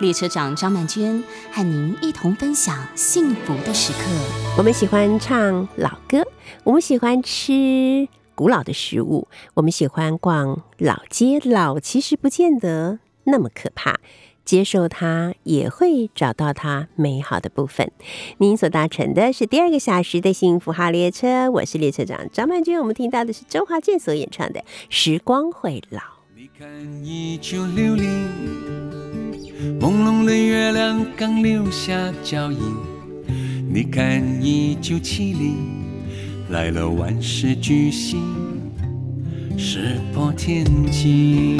列车长张曼娟和您一同分享幸福的时刻。我们喜欢唱老歌，我们喜欢吃古老的食物，我们喜欢逛老街。老其实不见得那么可怕。接受它，也会找到它美好的部分。您所搭乘的是第二个小时的幸福号列车，我是列车长张曼娟。我们听到的是周华健所演唱的《时光会老》。你看，一九六零，朦胧的月亮刚留下脚印。你看，一九七零，来了万事巨星，石破天惊。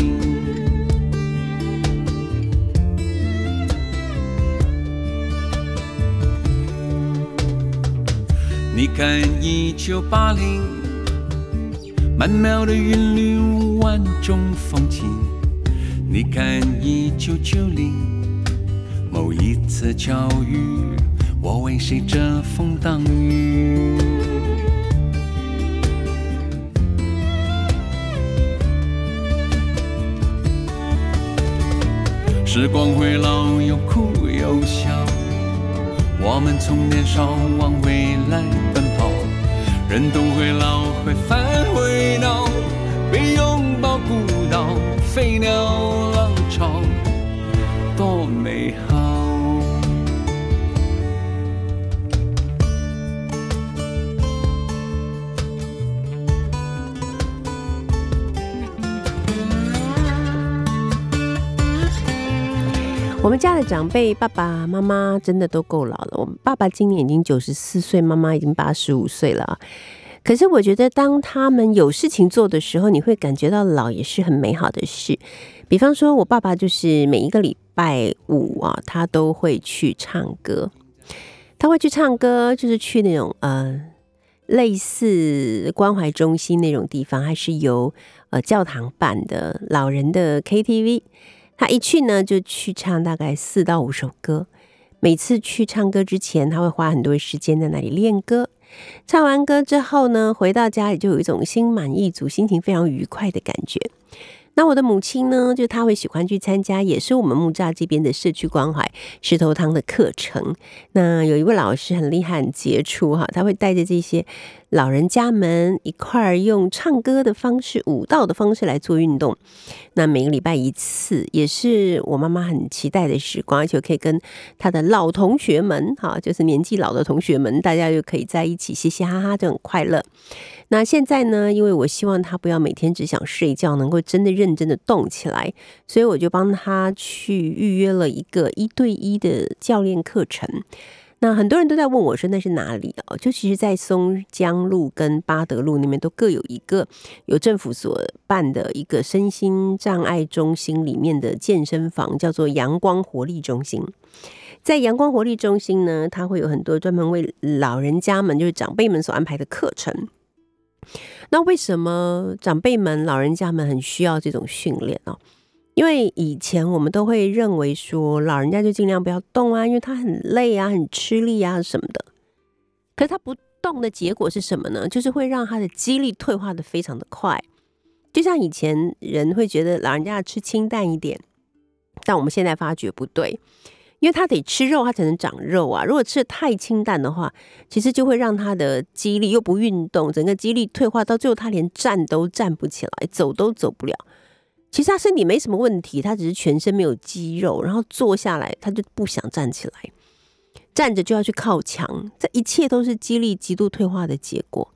你看，一九八零，曼妙的韵律，万种风情。你看，一九九零，某一次巧遇，我为谁遮风挡雨？时光会老，又哭又笑。我们从年少往未来奔跑，人都会老，会烦会恼，被拥抱孤岛，飞鸟浪潮，多美好。我们家的长辈，爸爸妈妈真的都够老了。我们爸爸今年已经九十四岁，妈妈已经八十五岁了。可是我觉得，当他们有事情做的时候，你会感觉到老也是很美好的事。比方说，我爸爸就是每一个礼拜五啊，他都会去唱歌。他会去唱歌，就是去那种呃类似关怀中心那种地方，还是由呃教堂办的老人的 KTV。他一去呢，就去唱大概四到五首歌。每次去唱歌之前，他会花很多时间在那里练歌。唱完歌之后呢，回到家里就有一种心满意足、心情非常愉快的感觉。那我的母亲呢，就她会喜欢去参加，也是我们木栅这边的社区关怀石头汤的课程。那有一位老师很厉害、很杰出哈，他会带着这些老人家们一块儿用唱歌的方式、舞蹈的方式来做运动。那每个礼拜一次，也是我妈妈很期待的时光，而且可以跟她的老同学们哈，就是年纪老的同学们，大家就可以在一起嘻嘻哈哈，就很快乐。那现在呢？因为我希望他不要每天只想睡觉，能够真的认真的动起来，所以我就帮他去预约了一个一对一的教练课程。那很多人都在问我说那是哪里啊？就其实，在松江路跟八德路那边都各有一个有政府所办的一个身心障碍中心里面的健身房，叫做阳光活力中心。在阳光活力中心呢，它会有很多专门为老人家们，就是长辈们所安排的课程。那为什么长辈们、老人家们很需要这种训练呢？因为以前我们都会认为说，老人家就尽量不要动啊，因为他很累啊、很吃力啊什么的。可是他不动的结果是什么呢？就是会让他的肌力退化的非常的快。就像以前人会觉得老人家吃清淡一点，但我们现在发觉不对。因为他得吃肉，他才能长肉啊。如果吃的太清淡的话，其实就会让他的肌力又不运动，整个肌力退化，到最后他连站都站不起来，走都走不了。其实他身体没什么问题，他只是全身没有肌肉，然后坐下来他就不想站起来，站着就要去靠墙，这一切都是肌力极度退化的结果。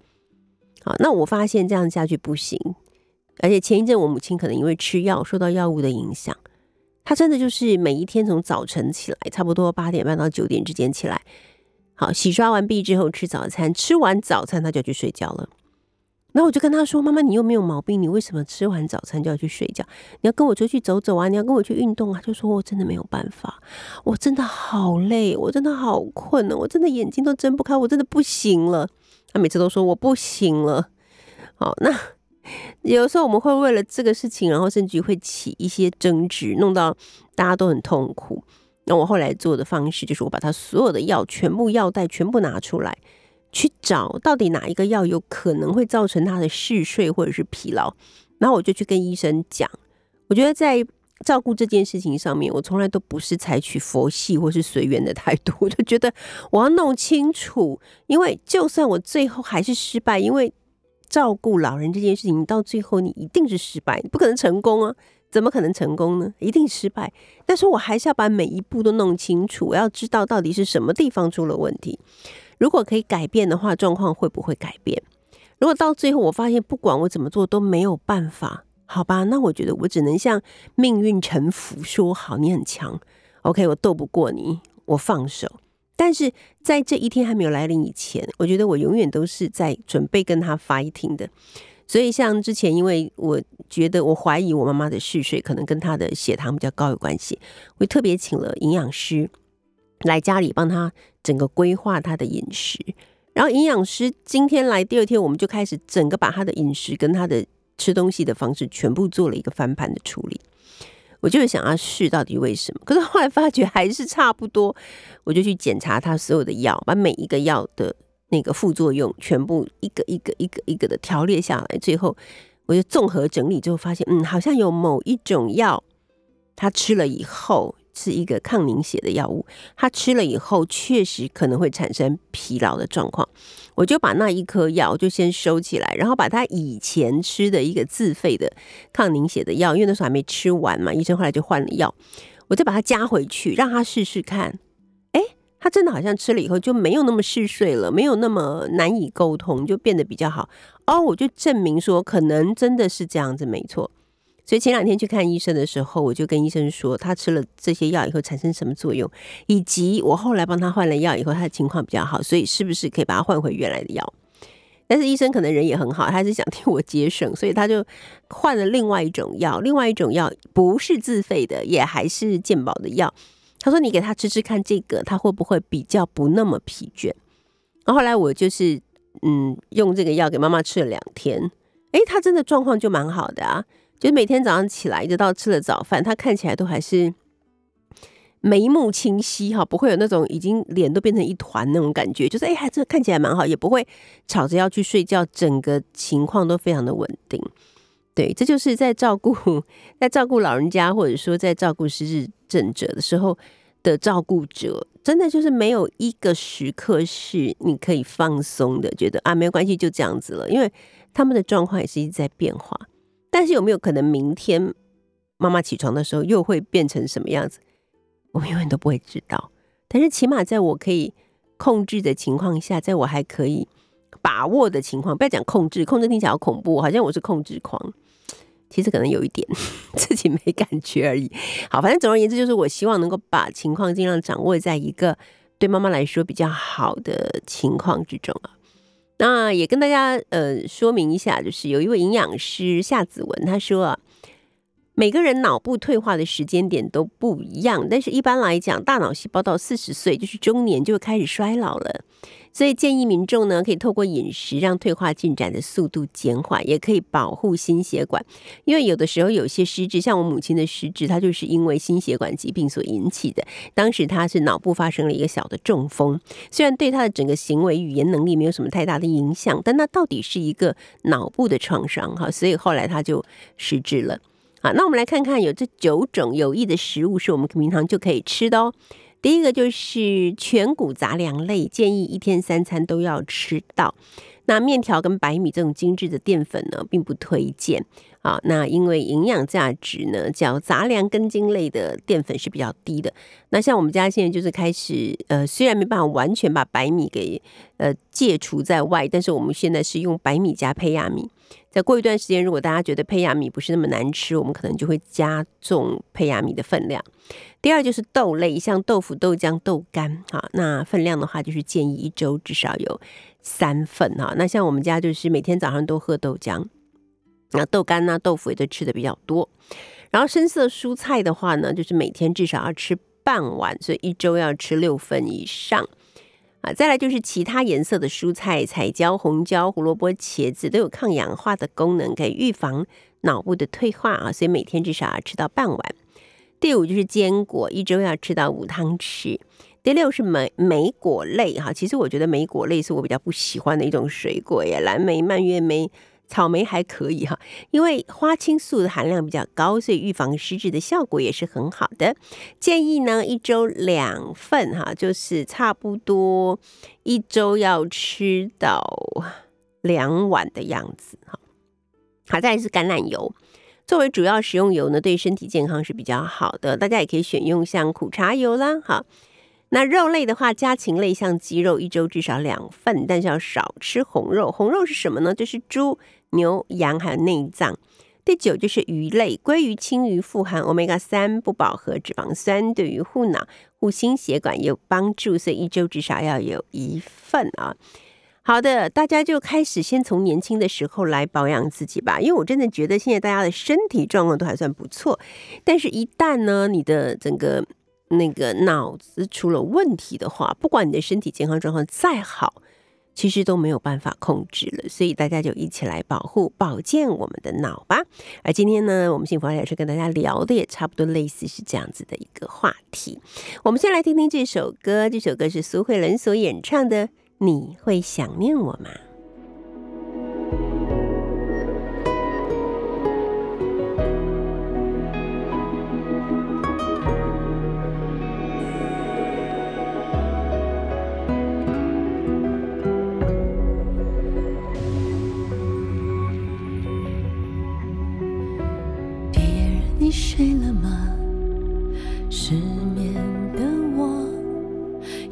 好，那我发现这样下去不行，而且前一阵我母亲可能因为吃药受到药物的影响。她真的就是每一天从早晨起来，差不多八点半到九点之间起来，好洗刷完毕之后吃早餐，吃完早餐他就去睡觉了。然后我就跟他说：“妈妈，你又没有毛病，你为什么吃完早餐就要去睡觉？你要跟我出去走走啊，你要跟我去运动啊。”就说：“我真的没有办法，我真的好累，我真的好困呢，我真的眼睛都睁不开，我真的不行了。”他每次都说：“我不行了。”好，那 有时候我们会为了这个事情，然后甚至会起一些争执，弄到大家都很痛苦。那我后来做的方式就是，我把他所有的药全部药袋全部拿出来，去找到底哪一个药有可能会造成他的嗜睡或者是疲劳，然后我就去跟医生讲。我觉得在照顾这件事情上面，我从来都不是采取佛系或是随缘的态度，我就觉得我要弄清楚，因为就算我最后还是失败，因为照顾老人这件事情到最后你一定是失败，你不可能成功啊。怎么可能成功呢？一定失败。但是我还是要把每一步都弄清楚，我要知道到底是什么地方出了问题。如果可以改变的话，状况会不会改变？如果到最后我发现不管我怎么做都没有办法，好吧，那我觉得我只能向命运臣服，说好，你很强，OK，我斗不过你，我放手。但是在这一天还没有来临以前，我觉得我永远都是在准备跟他 fighting 的。所以，像之前，因为我觉得我怀疑我妈妈的嗜睡可能跟她的血糖比较高有关系，我特别请了营养师来家里帮他整个规划他的饮食。然后，营养师今天来，第二天我们就开始整个把他的饮食跟他的吃东西的方式全部做了一个翻盘的处理。我就是想要试到底为什么，可是 后来发觉还是差不多，我就去检查他所有的药，把每一个药的。那个副作用全部一个一个一个一个的条列下来，最后我就综合整理之后发现，嗯，好像有某一种药，他吃了以后是一个抗凝血的药物，他吃了以后确实可能会产生疲劳的状况。我就把那一颗药就先收起来，然后把他以前吃的一个自费的抗凝血的药，因为那时候还没吃完嘛，医生后来就换了药，我再把它加回去，让他试试看。他真的好像吃了以后就没有那么嗜睡了，没有那么难以沟通，就变得比较好哦。我就证明说，可能真的是这样子，没错。所以前两天去看医生的时候，我就跟医生说，他吃了这些药以后产生什么作用，以及我后来帮他换了药以后，他的情况比较好，所以是不是可以把他换回原来的药？但是医生可能人也很好，他是想替我节省，所以他就换了另外一种药，另外一种药不是自费的，也还是健保的药。他说：“你给他吃吃看，这个他会不会比较不那么疲倦？”然后后来我就是嗯，用这个药给妈妈吃了两天，哎，他真的状况就蛮好的啊，就是每天早上起来一直到吃了早饭，他看起来都还是眉目清晰哈，不会有那种已经脸都变成一团那种感觉，就是哎，还这看起来蛮好，也不会吵着要去睡觉，整个情况都非常的稳定。对，这就是在照顾在照顾老人家，或者说在照顾失智症者的时候的照顾者，真的就是没有一个时刻是你可以放松的，觉得啊没有关系，就这样子了。因为他们的状况也是一直在变化。但是有没有可能明天妈妈起床的时候又会变成什么样子？我们永远都不会知道。但是起码在我可以控制的情况下，在我还可以把握的情况，不要讲控制，控制听起来好恐怖，好像我是控制狂。其实可能有一点 自己没感觉而已。好，反正总而言之，就是我希望能够把情况尽量掌握在一个对妈妈来说比较好的情况之中啊。那也跟大家呃说明一下，就是有一位营养师夏子文他说啊，每个人脑部退化的时间点都不一样，但是一般来讲，大脑细胞到四十岁就是中年就会开始衰老了。所以建议民众呢，可以透过饮食让退化进展的速度减缓，也可以保护心血管。因为有的时候有些失智，像我母亲的失智，她就是因为心血管疾病所引起的。当时她是脑部发生了一个小的中风，虽然对她的整个行为、语言能力没有什么太大的影响，但那到底是一个脑部的创伤哈，所以后来她就失智了。啊，那我们来看看有这九种有益的食物是我们平常就可以吃的哦。第一个就是全谷杂粮类，建议一天三餐都要吃到。那面条跟白米这种精致的淀粉呢，并不推荐啊。那因为营养价值呢，叫杂粮根茎类的淀粉是比较低的。那像我们家现在就是开始，呃，虽然没办法完全把白米给呃戒除在外，但是我们现在是用白米加胚芽米。再过一段时间，如果大家觉得胚芽米不是那么难吃，我们可能就会加重胚芽米的分量。第二就是豆类，像豆腐、豆浆、豆干，哈，那分量的话就是建议一周至少有三份哈。那像我们家就是每天早上都喝豆浆，那豆干呢、豆腐也都吃的比较多。然后深色蔬菜的话呢，就是每天至少要吃半碗，所以一周要吃六份以上。啊，再来就是其他颜色的蔬菜，彩椒、红椒、胡萝卜、茄子都有抗氧化的功能，可以预防脑部的退化啊，所以每天至少要吃到半碗。第五就是坚果，一周要吃到五汤匙。第六是莓莓果类哈，其实我觉得莓果类是我比较不喜欢的一种水果呀，蓝莓、蔓越莓。草莓还可以哈，因为花青素的含量比较高，所以预防失智的效果也是很好的。建议呢一周两份哈，就是差不多一周要吃到两碗的样子哈。好，再来是橄榄油，作为主要食用油呢，对身体健康是比较好的。大家也可以选用像苦茶油啦，哈。那肉类的话，家禽类像鸡肉一周至少两份，但是要少吃红肉。红肉是什么呢？就是猪、牛、羊还有内脏。第九就是鱼类，鲑鱼、青鱼富含欧米伽三不饱和脂肪酸，对于护脑、护心血管有帮助，所以一周至少要有一份啊。好的，大家就开始先从年轻的时候来保养自己吧，因为我真的觉得现在大家的身体状况都还算不错，但是一旦呢，你的整个那个脑子出了问题的话，不管你的身体健康状况再好，其实都没有办法控制了。所以大家就一起来保护、保健我们的脑吧。而今天呢，我们幸福老师跟大家聊的也差不多类似是这样子的一个话题。我们先来听听这首歌，这首歌是苏慧伦所演唱的《你会想念我吗》。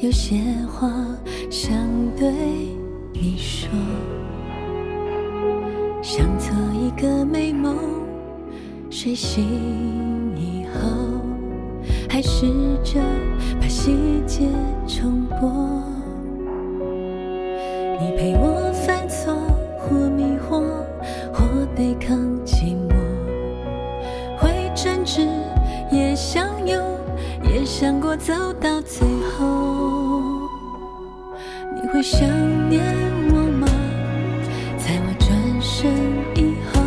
有些话想对你说。想做一个美梦，睡醒以后，还试着把细节重播。你陪我犯错或迷惑，或对抗想过走到最后。你会想念我吗？在我转身以后，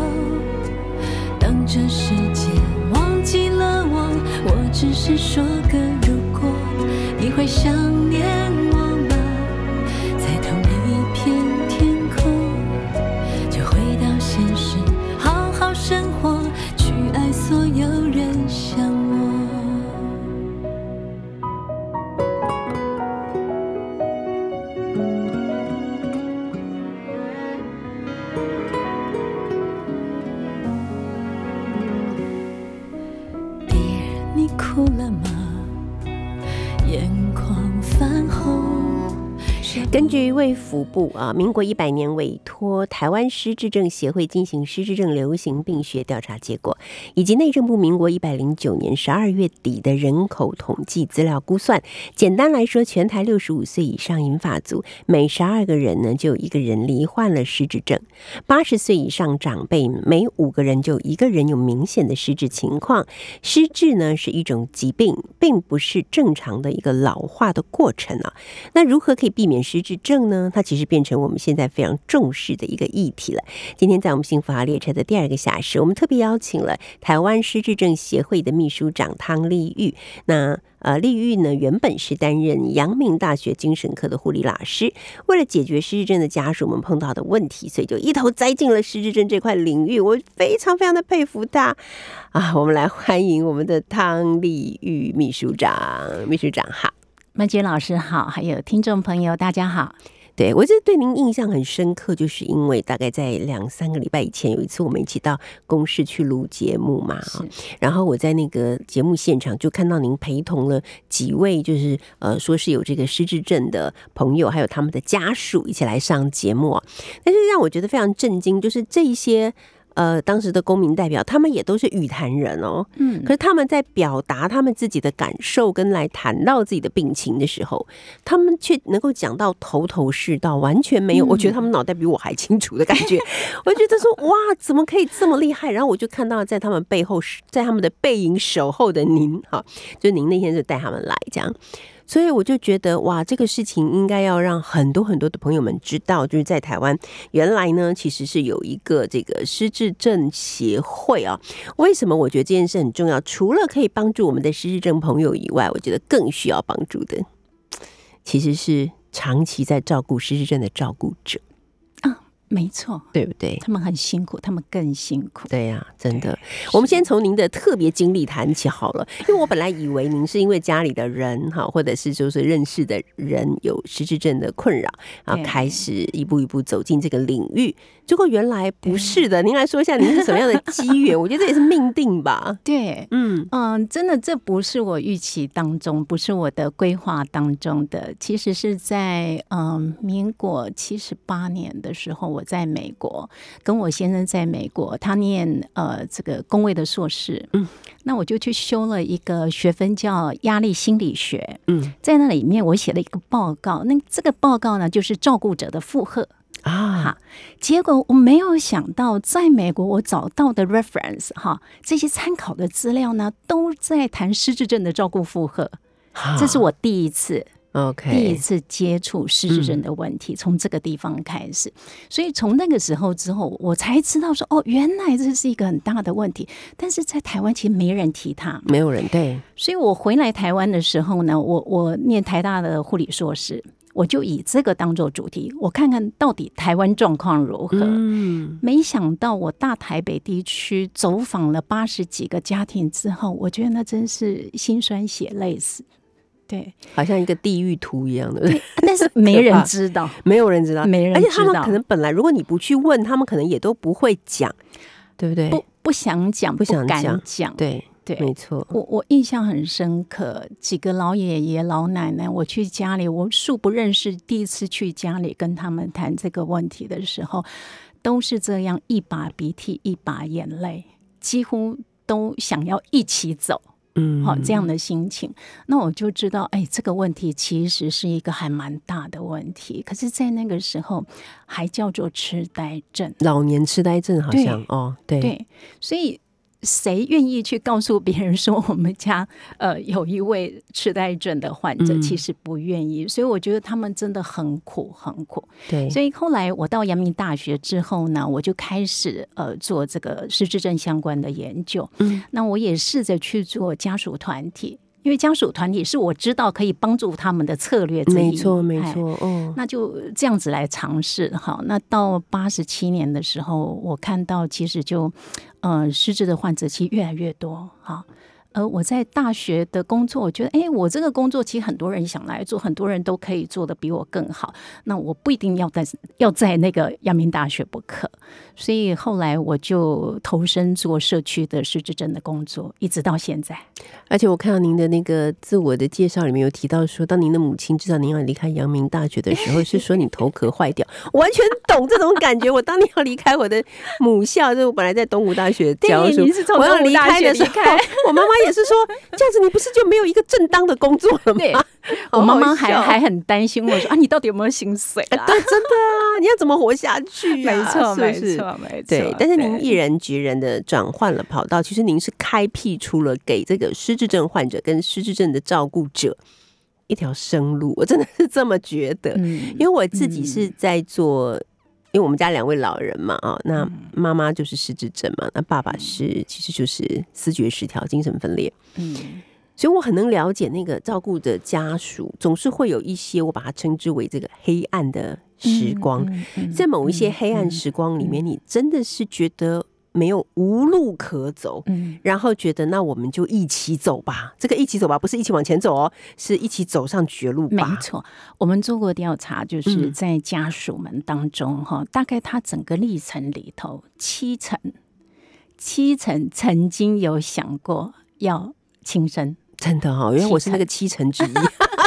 当这世界忘记了我，我只是说个如果。你会想念福部啊，民国一百年委托台湾失智症协会进行失智症流行病学调查结果，以及内政部民国一百零九年十二月底的人口统计资料估算，简单来说，全台六十五岁以上银发族每十二个人呢，就有一个人罹患了失智症；八十岁以上长辈每五个人就一个人有明显的失智情况。失智呢是一种疾病，并不是正常的一个老化的过程啊。那如何可以避免？失智症呢，它其实变成我们现在非常重视的一个议题了。今天在我们幸福号列车的第二个小时，我们特别邀请了台湾失智症协会的秘书长汤丽玉。那呃，丽玉呢原本是担任阳明大学精神科的护理老师，为了解决失智症的家属们碰到的问题，所以就一头栽进了失智症这块领域。我非常非常的佩服他啊！我们来欢迎我们的汤丽玉秘书长，秘书长好。曼娟老师好，还有听众朋友大家好。对我这对您印象很深刻，就是因为大概在两三个礼拜以前有一次我们一起到公司去录节目嘛，哈，然后我在那个节目现场就看到您陪同了几位，就是呃说是有这个失智症的朋友，还有他们的家属一起来上节目啊，但是让我觉得非常震惊，就是这一些。呃，当时的公民代表，他们也都是语坛人哦，嗯，可是他们在表达他们自己的感受，跟来谈到自己的病情的时候，他们却能够讲到头头是道，完全没有，我觉得他们脑袋比我还清楚的感觉，我就觉得说，哇，怎么可以这么厉害？然后我就看到在他们背后，在他们的背影守候的您，哈，就您那天就带他们来这样。所以我就觉得哇，这个事情应该要让很多很多的朋友们知道，就是在台湾原来呢，其实是有一个这个失智症协会啊。为什么我觉得这件事很重要？除了可以帮助我们的失智症朋友以外，我觉得更需要帮助的，其实是长期在照顾失智症的照顾者。没错，对不对？他们很辛苦，他们更辛苦。对呀，真的。我们先从您的特别经历谈起好了，因为我本来以为您是因为家里的人哈，或者是就是认识的人有失智症的困扰，然后开始一步一步走进这个领域。结果原来不是的，您来说一下您是什么样的机缘？我觉得这也是命定吧。对，嗯嗯，真的这不是我预期当中，不是我的规划当中的。其实是在嗯民国七十八年的时候，我在美国跟我先生在美国，他念呃这个工位的硕士，嗯，那我就去修了一个学分叫压力心理学，嗯，在那里面我写了一个报告，那这个报告呢就是照顾者的负荷。啊，结果我没有想到，在美国我找到的 reference 哈，这些参考的资料呢，都在谈失智症的照顾负荷。这是我第一次，OK，第一次接触失智症的问题，从这个地方开始。所以从那个时候之后，我才知道说，哦，原来这是一个很大的问题。但是在台湾其实没人提他，没有人对。所以我回来台湾的时候呢，我我念台大的护理硕士。我就以这个当做主题，我看看到底台湾状况如何。嗯，没想到我大台北地区走访了八十几个家庭之后，我觉得那真是心酸血泪死。对，好像一个地狱图一样的。对，但是没人知道，没有人知道，没人知道。而且他们可能本来，如果你不去问，他们可能也都不会讲，对不对？不不想讲，不想讲，对。对，没错，我我印象很深刻，几个老爷爷老奶奶，我去家里，我素不认识，第一次去家里跟他们谈这个问题的时候，都是这样，一把鼻涕一把眼泪，几乎都想要一起走，嗯，好这样的心情，那我就知道，哎，这个问题其实是一个还蛮大的问题，可是，在那个时候还叫做痴呆症，老年痴呆症好像哦，对。对，所以。谁愿意去告诉别人说我们家呃有一位痴呆症的患者？其实不愿意，所以我觉得他们真的很苦很苦。对，所以后来我到阳明大学之后呢，我就开始呃做这个失智症相关的研究。嗯，那我也试着去做家属团体。因为家属团体是我知道可以帮助他们的策略之一，没错没错，哦，那就这样子来尝试哈。那到八十七年的时候，我看到其实就，呃，失智的患者其实越来越多哈。而我在大学的工作，我觉得，哎，我这个工作其实很多人想来做，很多人都可以做的比我更好。那我不一定要在要在那个阳明大学不可。所以后来我就投身做社区的失智症的工作，一直到现在。而且我看到您的那个自我的介绍里面有提到说，当您的母亲知道您要离开阳明大学的时候，是说你头壳坏掉。完全懂这种感觉。我当年要离开我的母校，就我本来在东吴大学教书，我要离开的时候，我妈妈。也是说 这样子，你不是就没有一个正当的工作了吗？我妈妈还还很担心我说啊，你到底有没有薪水？对，真的啊，你要怎么活下去？没错，没错，没错。对，但是您毅然决然的转换了跑道，其实您是开辟出了给这个失智症患者跟失智症的照顾者一条生路。我真的是这么觉得，因为我自己是在做。因为我们家两位老人嘛，啊，那妈妈就是失智症嘛，那爸爸是其实就是思觉失调、精神分裂，嗯，所以我很能了解那个照顾的家属，总是会有一些我把它称之为这个黑暗的时光，在某一些黑暗时光里面，你真的是觉得没有无路可走，嗯，然后觉得那我们就一起走吧。这个一起走吧，不是一起往前走哦，是一起走上绝路吧。没错，我们做过调查，就是嗯。在家属们当中哈，大概他整个历程里头，七成七成曾经有想过要轻生，真的哈、哦，因为我是那个七成之一，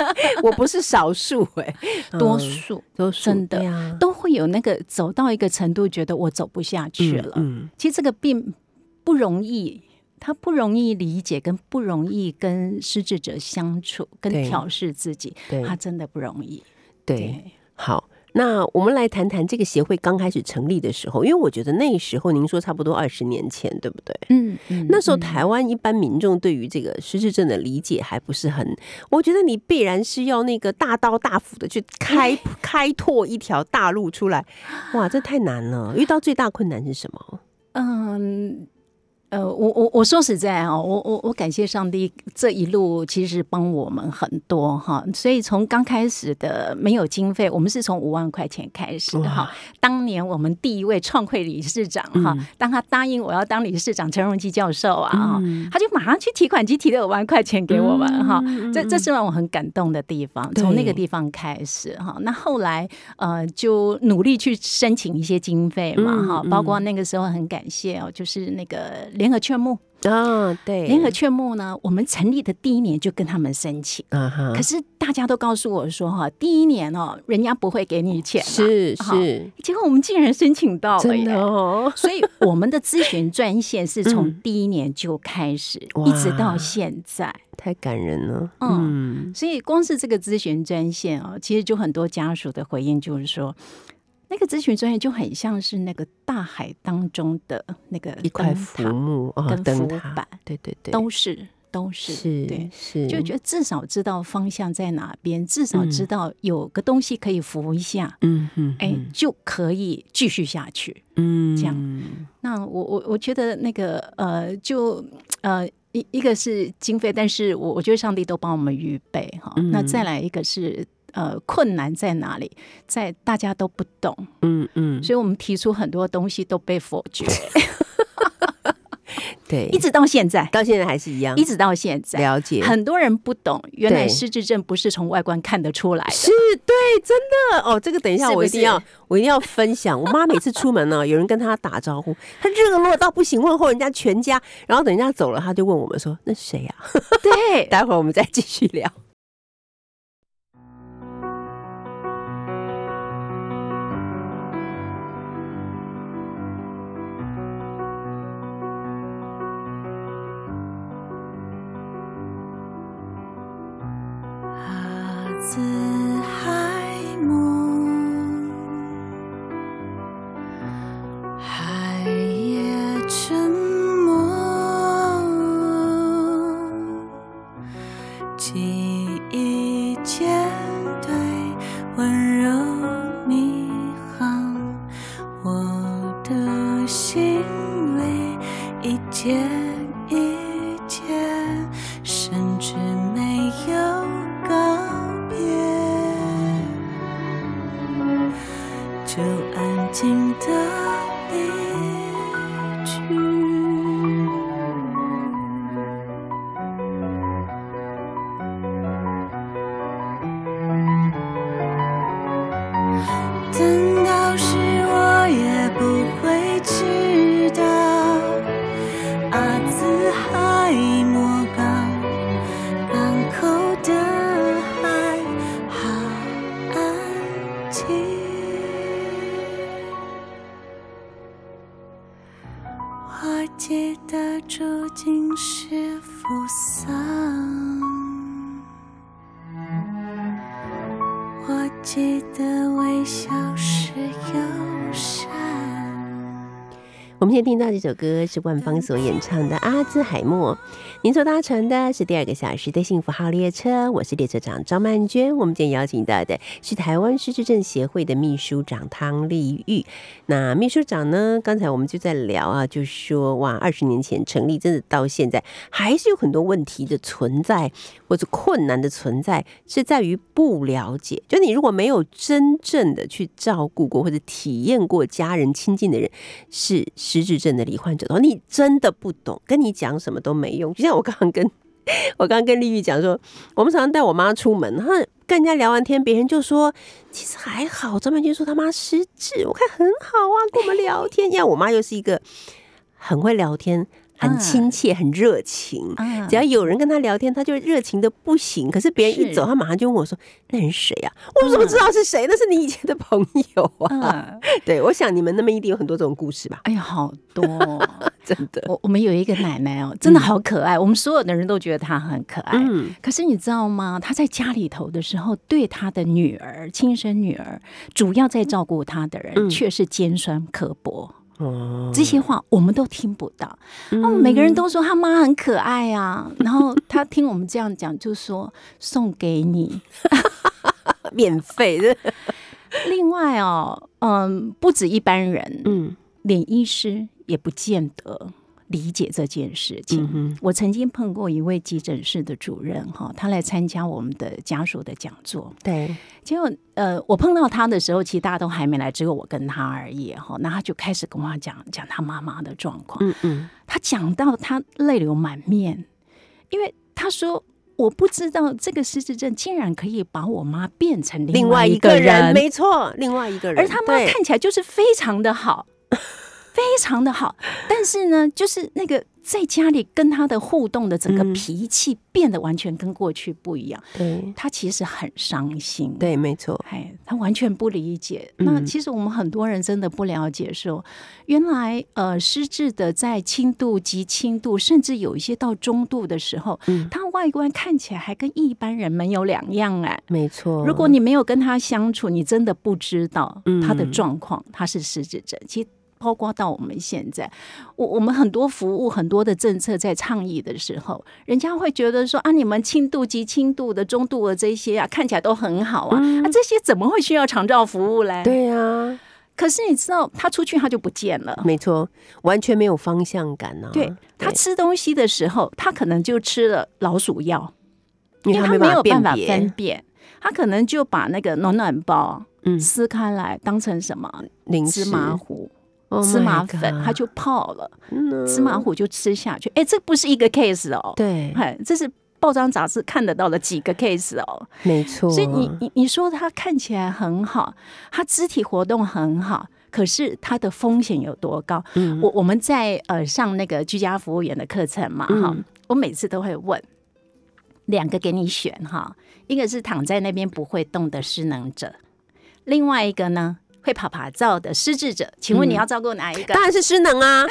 我不是少数哎、多嗯数多数真的啊都会有那个走到一个程度，觉得我走不下去了。嗯其实这个并不容易，他不容易理解，跟不容易跟失智者相处，跟调试自己，对他真的不容易。对，好。那我们来谈谈这个协会刚开始成立的时候，因为我觉得那时候您说差不多二十年前，对不对？嗯嗯那时候嗯台湾一般民众对于这个失智症的理解还不是很，我觉得你必然是要那个大刀大斧的去开 开拓一条大路出来，哇，这太难了。遇到最大困难是什么？嗯，呃，我我我说实在啊，我我我感谢上帝这一路其实帮我们很多哈，所以从刚开始的没有经费，我们是从五万块钱开始的哈。当年我们第一位创会理事长哈，嗯当他答应我要当理事长，陈荣基教授啊他就马上去提款机提了五万块钱给我们哈，嗯这这是让我很感动的地方。从那个地方开始哈，那后来呃就努力去申请一些经费嘛嗯哈，包括那个时候很感谢哦，就是那个联合劝募，啊，对，联合劝募呢，我们成立的第一年就跟他们申请。啊哈，可是大家都告诉我说，哈，第一年哦，人家不会给你钱，是是，结果我们竟然申请到了耶！哦，所以我们的咨询专线是从嗯。第一年就开始，哇。一直到现在。太感人了。嗯。嗯。所以光是这个咨询专线哦，其实就很多家属的回应就是说，那个咨询专业就很像是那个大海当中的那个一块浮塔木啊，跟灯塔浮板，对对对，都是都是是对。是，就觉得至少知道方向在哪边，至少嗯知道有个东西可以扶一下，嗯嗯，哎、就可以继续下去。嗯这样那我我我觉得那个呃，就呃一一个是经费，但是我我觉得上帝都帮我们预备哈。嗯那再来一个是呃困难在哪里，在大家都不懂，嗯嗯，所以我们提出很多东西都被否决，对，一直到现在，到现在还是一样，一直到现在。了解，很多人不懂，原来失智症不是从外观看得出来的。是对，真的。哦。这个等一下我一定要，我一定要分享。我妈每次出门呢，有人跟她打招呼，她热络到不行，问候人家全家，然后等人家走了，她就问我们说：“那是谁呀、对，待会儿我们再继续聊。记得微笑时友善。我们现在听到这首歌是万芳所演唱的《阿兹海默》。您所搭乘的是第二个小时的幸福号列车，我是列车长张曼娟。我们今天邀请到的是台湾失智症协会的秘书长汤丽玉。那秘书长呢，刚才我们就在聊啊，就说哇，二十年前成立，真的到现在还是有很多问题的存在，或者困难的存在，是在于不了解。就你如果没有真正的去照顾过或者体验过家人亲近的人，是失智症的罹患者他说，你真的不懂，跟你讲什么都没用。就像我刚刚跟我刚刚跟丽玉讲说，我们常常带我妈出门，她跟人家聊完天，别人就说其实还好。张曼君说他妈失智，我看很好啊，跟我们聊天。因为我妈又是一个很会聊天。很亲切，很热情。只要有人跟他聊天，他就热情的不行。可是别人一走，他马上就问我说：“那人谁呀？我怎么知道是谁？那是你以前的朋友啊！” 对，我想你们那边一定有很多这种故事吧？哎呀，好多，真的。我我们有一个奶奶哦，真的好可爱。我们所有的人都觉得她很可爱。嗯。可是你知道吗？她在家里头的时候，对她的女儿、亲生女儿，主要在照顾她的人，却是尖酸刻薄。哦，这些话我们都听不到。哦，每个人都说他妈很可爱啊，然后他听我们这样讲，就说送给你，免费的。另外哦，嗯，不止一般人，嗯，连医师也不见得。理解这件事情，我曾经碰过一位急诊室的主任哈，他来参加我们的家属的讲座。对，结果呃，我碰到他的时候，其实大家都还没来，只有我跟他而已哈。那他就开始跟我讲讲他妈妈的状况。嗯嗯，他讲到他泪流满面，因为他说我不知道这个失智症竟然可以把我妈变成另外一个人，没错，另外一个人，而他妈看起来就是非常的好。非常的好，但是呢，就是那个。在家里跟他的互动的整个脾气变得完全跟过去不一样，对他其实很伤心，对，没错，哎，他完全不理解。那其实我们很多人真的不了解，说原来呃失智的在轻度及轻度，甚至有一些到中度的时候，嗯他外观看起来还跟一般人没有两样哎，没错。如果你没有跟他相处，你真的不知道他的状况，他是失智症。其实。包括到我们现在，我我们很多服务、很多的政策在倡议的时候，人家会觉得说啊，你们轻度及轻度的、中度的这些啊，看起来都很好啊，啊，这些怎么会需要长照服务嘞？对呀，可是你知道，他出去他就不见了，没错，完全没有方向感呢。对他吃东西的时候，他可能就吃了老鼠药，因为他没有办法分辨，他可能就把那个暖暖包嗯。撕开来当成什么芝麻糊。芝麻粉，它就泡了，芝麻糊就吃下去。哎，这不是一个 case 哦，对，这是报章杂志看得到的几个 case 哦，没错。所以你你你说他看起来很好，他肢体活动很好，可是他的风险有多高？我我们在呃上那个居家服务员的课程嘛，哈，我每次都会问两个给你选哈，一个是躺在那边不会动的失能者，另外一个呢？会爬爬照的失智者，请问你要照顾哪一个？当然是失能啊！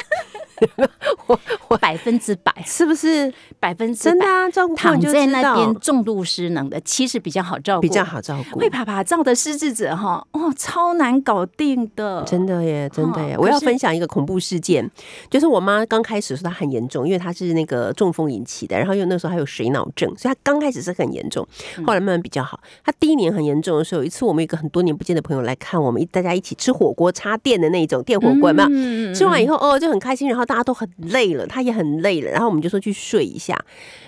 我我百分之百是不是百分之真的啊？照顾躺在那边重度失能的，其实比较好照顾，比较好照顾。会爬爬照的失智者哈，哦，超难搞定的，真的耶，真的耶！我要分享一个恐怖事件，就是我妈刚开始说她很严重，因为她是那个中风引起的，然后又那时候还有水脑症，所以她刚开始是很严重，后来慢慢比较好。她第一年很严重的时候，有一次我们一个很多年不见的朋友来看我们，大家一起吃火锅插电的那种电火锅，没有？吃完以后哦就很开心，然后大家都很累了，他也很累了，然后我们就说去睡一下，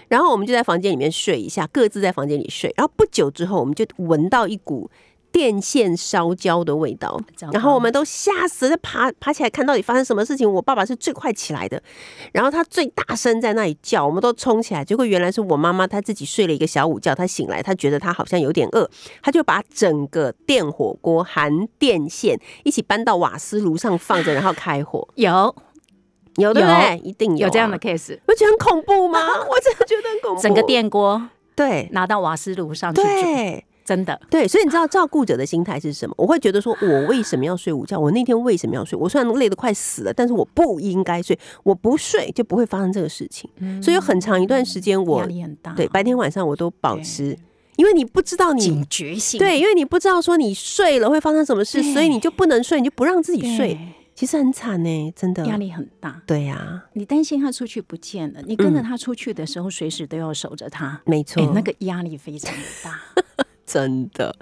然后我们就在房间里面睡一下，各自在房间里睡，然后不久之后我们就闻到一股。电线烧焦的味道，然后我们都吓死了，爬爬起来看到底发生什么事情。我爸爸是最快起来的，然后他最大声在那里叫，我们都冲起来。结果原来是我妈妈，她自己睡了一个小午觉，她醒来，她觉得她好像有点饿，她就把整个电火锅含电线一起搬到瓦斯炉上放着，然后开火。有有对不对？一定有这样的 case，不觉得很恐怖吗？我真的觉得很恐怖。整个电锅对拿到瓦斯炉上去煮。真的对，所以你知道照顾者的心态是什么？我会觉得说，我为什么要睡午觉？我那天为什么要睡？我虽然累得快死了，但是我不应该睡。我不睡就不会发生这个事情。所以有很长一段时间，我压力很大。对，白天晚上我都保持，因为你不知道你警觉性。对，因为你不知道说你睡了会发生什么事，所以你就不能睡，你就不让自己睡。其实很惨呢，真的压力很大。对呀，你担心他出去不见了，你跟着他出去的时候，随时都要守着他。没错，那个压力非常的大。真的，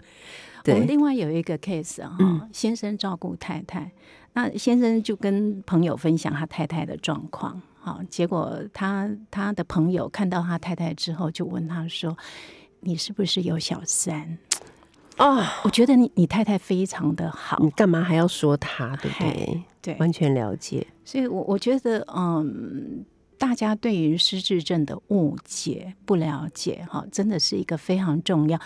我们另外有一个 case 哈，先生照顾太太，那先生就跟朋友分享他太太的状况，好，结果他他的朋友看到他太太之后，就问他说：“你是不是有小三？”哦，我觉得你你太太非常的好，你干嘛还要说他？对不对？对，完全了解。所以我我觉得，嗯，大家对于失智症的误解、不了解，哈，真的是一个非常重要、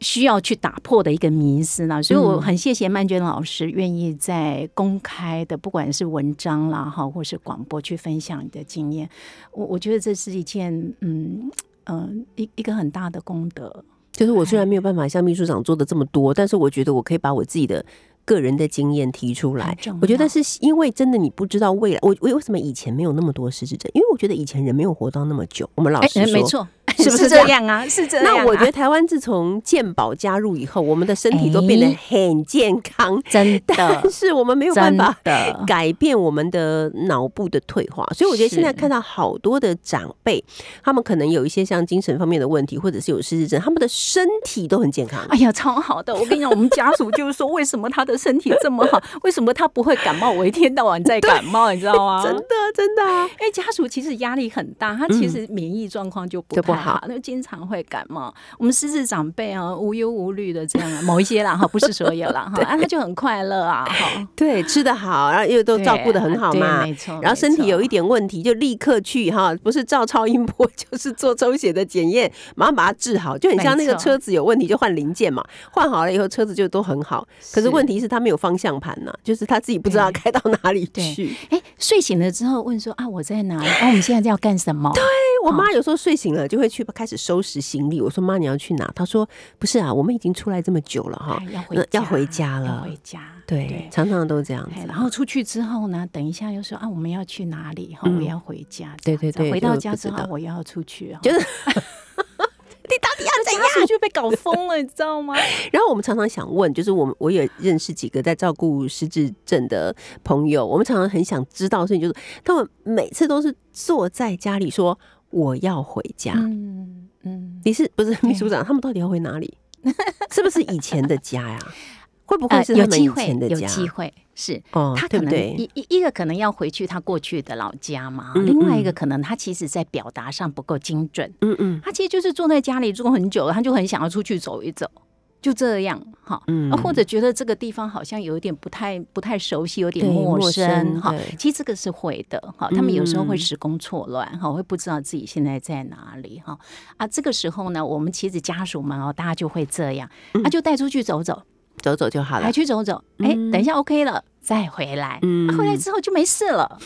需要去打破的一个迷思呢。所以我很谢谢曼娟老师愿意在公开的，不管是文章啦，哈，或是广播去分享你的经验。我我觉得这是一件，嗯嗯，一一个很大的功德。就是我虽然没有办法像秘书长做的这么多，但是我觉得我可以把我自己的个人的经验提出来。我觉得是因为真的你不知道未来，我我为什么以前没有那么多失智症？因为我觉得以前人没有活到那么久。我们老师没。错，是不是这这样样啊？是这样啊、那我觉得台湾自从健保加入以后，我们的身体都变得哎很健康，真的 但是我们没有办法的改变我们的脑部的退化，所以我觉得现在看到好多的长辈，他们可能有一些像精神方面的问题，或者是有失智症，他们的身体都很健康。哎呀，超好的！我跟你讲，我们家属就是说，为什么他的身体这么好？为什么他不会感冒？我一天到晚在感冒，你知道吗？真的，真的啊！因为家属其实压力很大，他其实免疫状况就不太好好，那经常会感冒。我们失智长辈啊，无忧无虑的这样啊，某一些啦哈，不是所有啦哈，啊，他就很快乐啊哈，对，吃得好，然后又都照顾得很好嘛，没错然后身体有一点问题，就立刻去哈，不是照超音波，就是做抽血的检验，马上把它治好，就很像那个车子有问题就换零件嘛，换好了以后车子就都很好。可是是问题是他没有方向盘呐、就是他自己不知道对开到哪里去。哎，睡醒了之后问说啊，我在哪里？啊，我们现在要干什么？对，我妈有时候睡醒了就会去开始收拾行李，我说妈你要去哪？她说不是啊，我们已经出来这么久了哈哎，要回要回家要了。回家。对，常常都这样子。哎然后出去之后呢，等一下又说啊，我们要去哪里？哈，嗯我要回家。对对对回到家之后我要出去，哈就是你到底要怎样？就被搞疯了，你知道吗？然后我们常常想问，就是我们我也认识几个在照顾失智症的朋友，我们常常很想知道的事情，就是他们每次都是坐在家里说我要回家。嗯嗯，你是不是秘书长？他们到底要回哪里？是不是以前的家呀？会不会是他们以呃有机会有前的家？机会是。哦他，可能？一一一个可能要回去他过去的老家嘛，嗯另外一嗯个可能他其实在表达上不够精准，嗯嗯他其实就是坐在家里坐很久了，他就很想要出去走一走，就这样哈，嗯啊或者觉得这个地方好像有一点不太不太熟悉，有点陌陌生生哈。其实这个是会的哈，他们有时候会嗯时空错乱哈，会不知道自己现在在哪里哈啊。这个时候呢，我们其实家属们哦，大家就会这样，啊，就带出去走走，走走就好了。还。去走走，哎，嗯等一下 OK 了再回来，嗯。啊回来之后就没事了，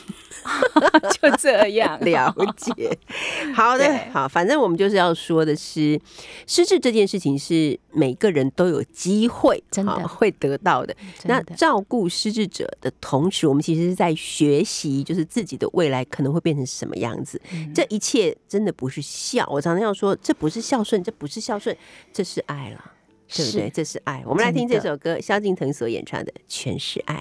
就这样。了解，好的对，好，反正我们就是要说的是，失智这件事情是每个人都有机会真的。会得到的。的。那照顾失智者的同时，我们其实是在学习，就是自己的未来可能会变成什么样子。嗯。这一切真的不是孝，我常常要说，这不是孝顺，这不是孝顺，这是爱了，对不对？是这是爱。我们来听这首歌，萧敬腾所演唱的《全是爱》。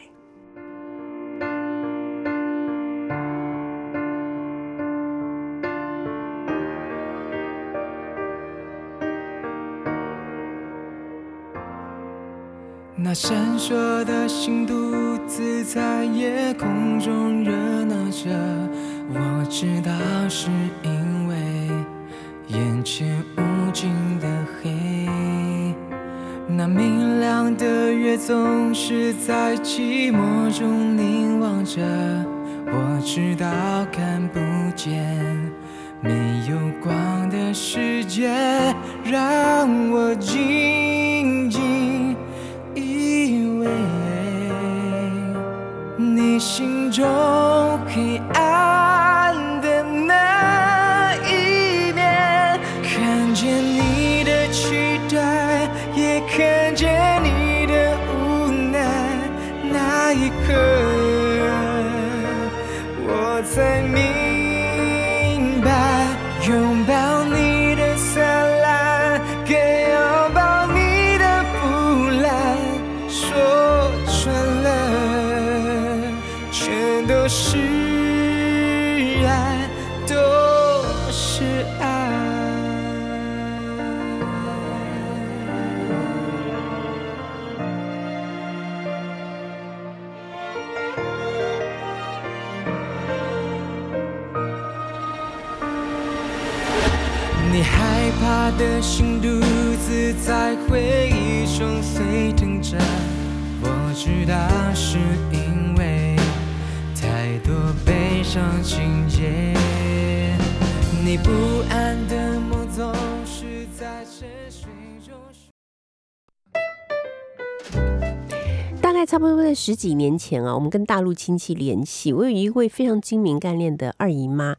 那闪烁的星独自在夜空中热闹着，我知道是因为眼前无尽的黑。那明亮的月总是在寂寞中凝望着，我知道看不见没有光的世界，让我静静以为你心中黑暗。差不多在十几年前啊，我们跟大陆亲戚联系，我有一位非常精明干练的二姨妈，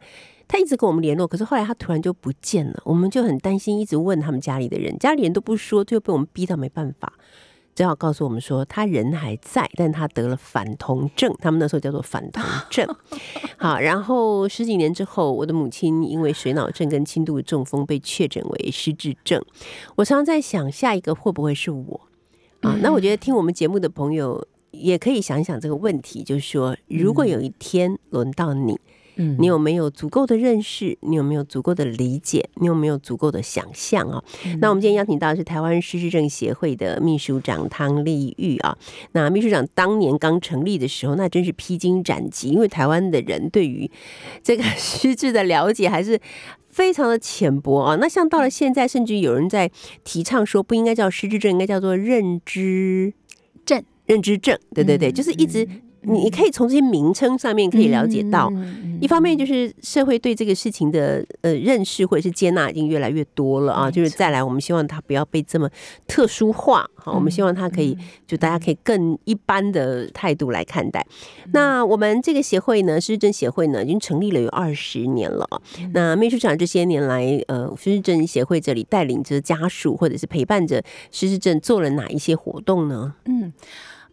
她一直跟我们联络，可是后来她突然就不见了，我们就很担心，一直问他们家里的人，家里人都不说，最后被我们逼到没办法，只好告诉我们说，她人还在，但她得了反同症，他们那时候叫做反同症。好，然后十几年之后，我的母亲因为水脑症跟轻度中风被确诊为失智症。我常常在想，下一个会不会是我？啊，那我觉得听我们节目的朋友也可以想一想这个问题，就是说，如果有一天轮到你，嗯你有没有足够的认识？你有没有足够的理解？你有没有足够的想象啊？那我们今天邀请到的是台湾失智症协会的秘书长汤丽玉啊。那秘书长当年刚成立的时候，那真是披荆斩棘，因为台湾的人对于这个 失智的了解还是。非常的浅薄啊，那像到了现在，甚至有人在提倡说，不应该叫失智症，应该叫做认知症，认知症，对对对，就是一直你你可以从这些名称上面可以了解到，一方面就是社会对这个事情的呃认识或者是接纳已经越来越多了啊，就是再来我们希望它不要被这么特殊化，好，我们希望它可以就大家可以更一般的态度来看待。那我们这个协会呢，失智症协会呢，已经成立了有二十年了啊。那秘书长这些年来，呃，失智症协会这里带领着家属或者是陪伴着失智症做了哪一些活动呢？嗯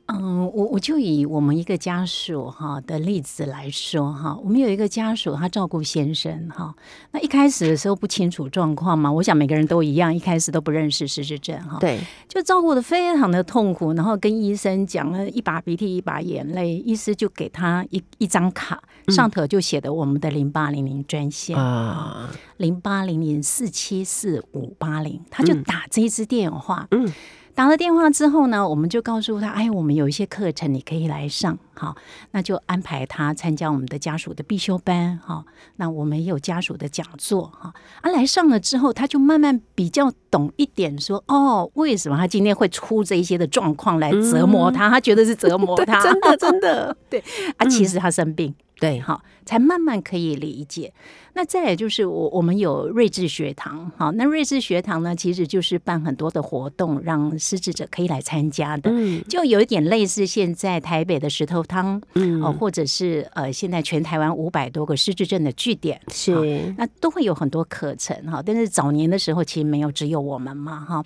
嗯，我我就以我们一个家属哈的例子来说哈，我们有一个家属，他照顾先生哈，那一开始的时候不清楚状况嘛，我想每个人都一样，一开始都不认识失智症哈，对，就照顾的非常的痛苦，然后跟医生讲了一把鼻涕一把眼泪，医师就给他一一张卡，上头就写的我们的零八零零专线啊，零八零零四七四五八零，他就打这一支电话，嗯。打了电话之后呢，我们就告诉他，哎，我们有一些课程你可以来上，好，那就安排他参加我们的家属的必修班，哈，那我们也有家属的讲座，哈，啊，来上了之后，他就慢慢比较懂一点，说，哦，为什么他今天会出这一些的状况来折磨他？他觉得是折磨 他，真的真的 对，啊，其实他生病。对，哈，才慢慢可以理解。那再也就是我我们有睿智学堂，好，那睿智学堂呢，其实就是办很多的活动，让失智者可以来参加的，嗯就有一点类似现在台北的石头汤，嗯哦，或者是呃，现在全台湾五百多个失智症的据点，好是那都会有很多课程哈。但是早年的时候，其实没有，只有我们嘛哈。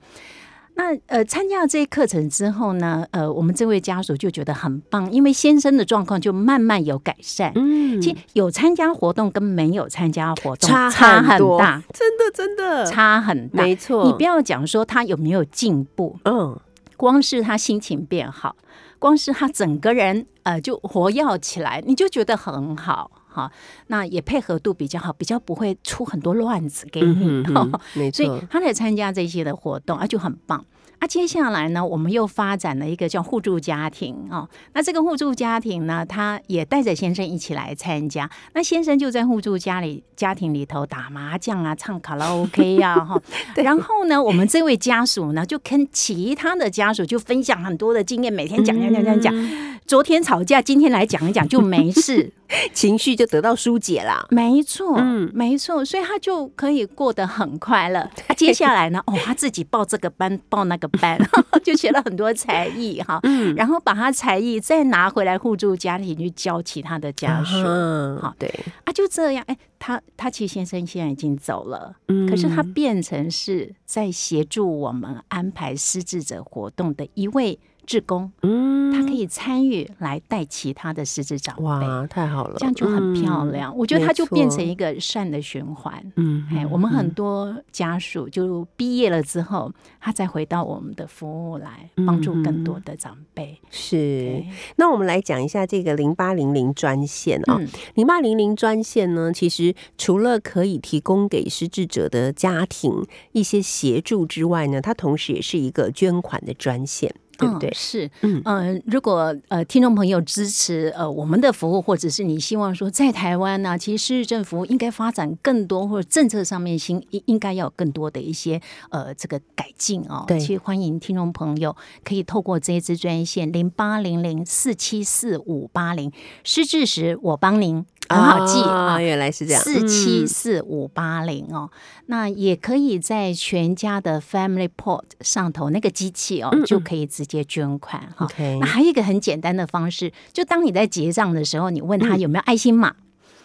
那呃，参加了这些课程之后呢，呃，我们这位家属就觉得很棒，因为先生的状况就慢慢有改善。嗯。其实有参加活动跟没有参加活动差差很大，，真的真的。差很大。没错，你不要讲说他有没有进步，嗯。光是他心情变好，光是他整个人呃就活跃起来，你就觉得很好哈。那也配合度比较好，比较不会出很多乱子给你。嗯哼哼 所以，他来参加这些的活动啊，就很棒。啊，接下来呢，我们又发展了一个叫互助家庭哦。那这个互助家庭呢，他也带着先生一起来参加。那先生就在互助家里家庭里头打麻将啊，唱卡拉 OK 啊，哈。然后呢，我们这位家属呢，就跟其他的家属就分享很多的经验，每天讲讲讲讲讲。昨天吵架，今天来讲一讲就没事。情绪就得到疏解啦。没错，嗯没错，所以他就可以过得很快乐。他接下来呢，哦，他自己报这个班，报那个班，就学了很多才艺哈，嗯。然后把他才艺再拿回来互助家庭去教其他的家属嗯好对，啊，就这样。哎，他他其实先生现在已经走了，嗯。可是他变成是在协助我们安排失智者活动的一位志工，嗯他可以参与来带其他的失智长辈。哇，太好了，这样就很漂嗯亮，我觉得他就变成一个善的循环。嗯哎，我们很多家属就毕业了之后，他再回到我们的服务来，帮助更多的长辈。是。那我们来讲一下这个零八零零专线啊、嗯零八零零专线呢，其实除了可以提供给失智者的家庭一些协助之外呢，它同时也是一个捐款的专线。对不对嗯、？是，嗯如果呃听众朋友支持呃我们的服务，或者是你希望说在台湾呢、其实市政服务应该发展更多，或者政策上面新应应该要有更多的一些呃这个改进哦。对其实欢迎听众朋友可以透过这一支专线零八零零四七四五八零，失智时我帮您，很好记啊。原来是这样，四七嗯四五八零哦，那也可以在全家的 Family Port 上头那个机器哦，嗯嗯就可以直接捐款哈。那还有一个很简单的方式，就当你在结账的时候，你问他有没有爱心码。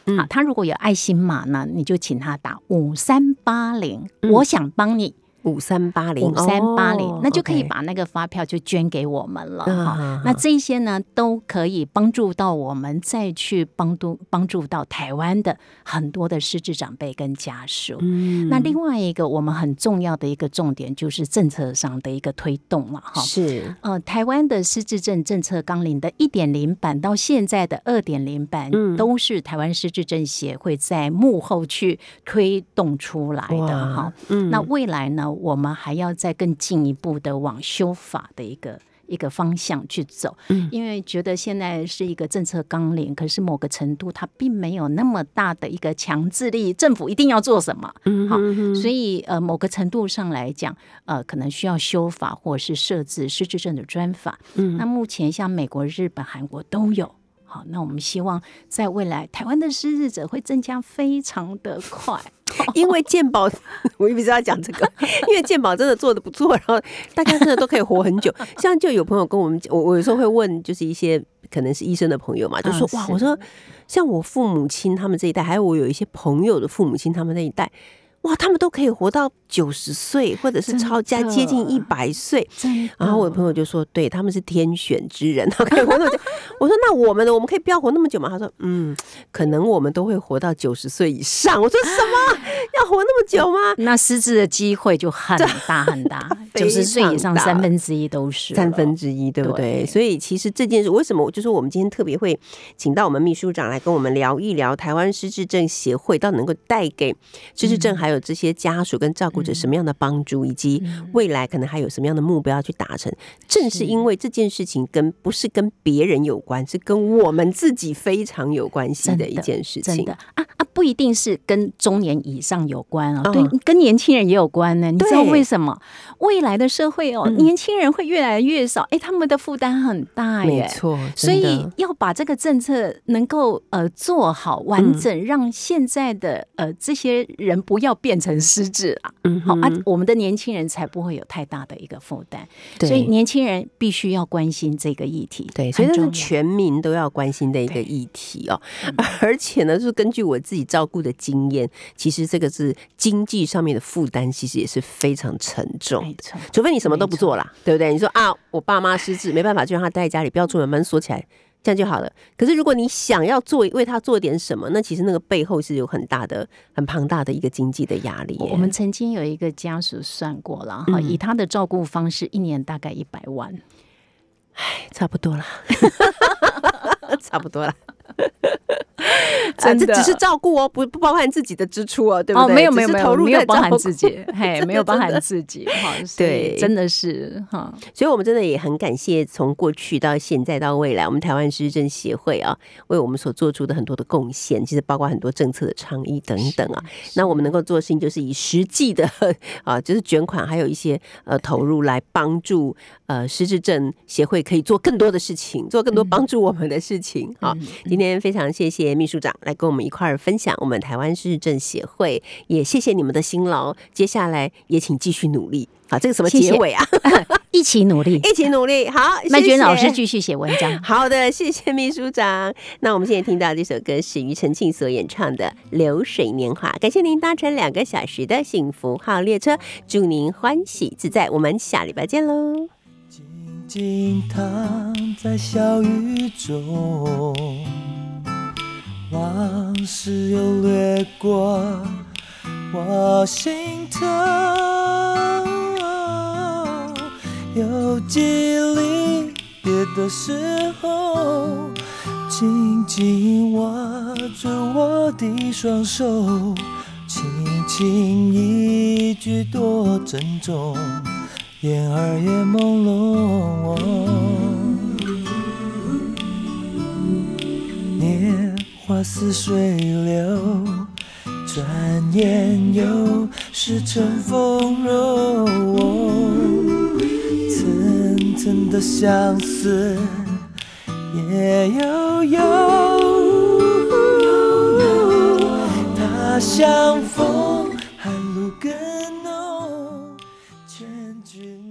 嗯啊，他如果有爱心码呢，你就请他打五三八零，我想帮你五三八零五三八零哦，那就可以把那个发票就捐给我们了嗯哈。那这些呢，都可以帮助到我们再去帮助帮助到台湾的很多的失智长辈跟家属。嗯那另外一个我们很重要的一个重点就是政策上的一个推动了哈。是呃，台湾的失智症政策纲领的一点零版到现在的二点零版，嗯都是台湾失智症协会在幕后去推动出来的哈。嗯那未来呢，我们还要再更进一步的往修法的一个。一个方向去走，嗯因为觉得现在是一个政策纲领，可是某个程度它并没有那么大的一个强制力，政府一定要做什么，嗯好所以呃，某个程度上来讲，呃，可能需要修法或者是设置失智症的专法。嗯那目前像美国、日本、韩国都有。好，那我们希望在未来，台湾的失智者会增加非常的快。因为健保，我一直要讲这个，因为健保真的做的不错，然后大家真的都可以活很久。像就有朋友跟我们讲，我我有时候会问，就是一些可能是医生的朋友嘛，就说、哇，我说像我父母亲他们这一代，还有我有一些朋友的父母亲他们那一代。哇，他们都可以活到九十岁，或者是超加接近一百岁。然后我的朋友就说，对他们是天选之人，他可以活那么久。我说那我们呢？我们可以不要活那么久吗？他说，嗯，可能我们都会活到九十岁以上。我说什么？要活那么久吗？那失智的机会就很大很大，非 九十岁以上三分之一都是了三分之一，对不对？对所以其实这件事，为什么我就说我们今天特别会请到我们秘书长来跟我们聊一聊台湾失智症协会到底能够带给失智症还有这些家属跟照顾者什么样的帮助，以及未来可能还有什么样的目标要去达成。正是因为这件事情跟不是跟别人有关，是跟我们自己非常有关系的的一件事情。真的啊啊，不一定是跟中年以上有关哦，嗯对，跟年轻人也有关呢。你知道为什么？未来的社会哦，嗯年轻人会越来越少，哎，他们的负担很大耶。没错，所以要把这个政策能够呃做好嗯完整，让现在的呃这些人不要变成失智啊，嗯好啊，我们的年轻人才不会有太大的一个负担。对所以年轻人必须要关心这个议题，对，所以这是全民都要关心的一个议题哦。而且呢，就是根据我自己照顾的经验，其实这个是经济上面的负担，其实也是非常沉重的。除非你什么都不做啦，对不对？你说啊，我爸妈失智，没办法，就让他待在家里，不要出门，门锁起来，这样就好了。可是如果你想要做为他做点什么，那其实那个背后是有很大的、很庞大的一个经济的压力。我我们曾经有一个家属算过了哈，嗯以他的照顾方式，一年大概一百万。差不多了，差不多了。这只是照顾哦，不不包含自己的支出哦，对不哦，对？没有没有投入没有包含自己，嘿，没有包含自己哈，对。真的是哈，所以，我们真的也很感谢从过去到现在到未来，我们台湾失智症协会啊，为我们所做出的很多的贡献，其实包括很多政策的倡议等等啊。那我们能够做的事情，就是以实际的啊，就是捐款，还有一些呃投入来帮助呃失智症协会可以做更多的事情，做更多帮助我们的事情。好、嗯今天非常谢谢秘书长来跟我们一块儿分享我们台湾失智症协会，也谢谢你们的辛劳。接下来也请继续努力。好，这个什么结尾啊？一起努力。一起努力。好，麦娟老师继续写文章。好的，谢谢秘书长。那我们现在听到这首歌是庾澄庆所演唱的《流水年华》，感谢您搭乘两个小时的幸福号列车，祝您欢喜自在。我们下礼拜见喽。静躺在小雨中，往事又掠过我心头，有几离别的时候，紧紧握住我的双手，轻轻一句多珍重。眼儿也朦胧。年华似水流，转眼又是春风柔。层层的相思夜悠悠，他乡风。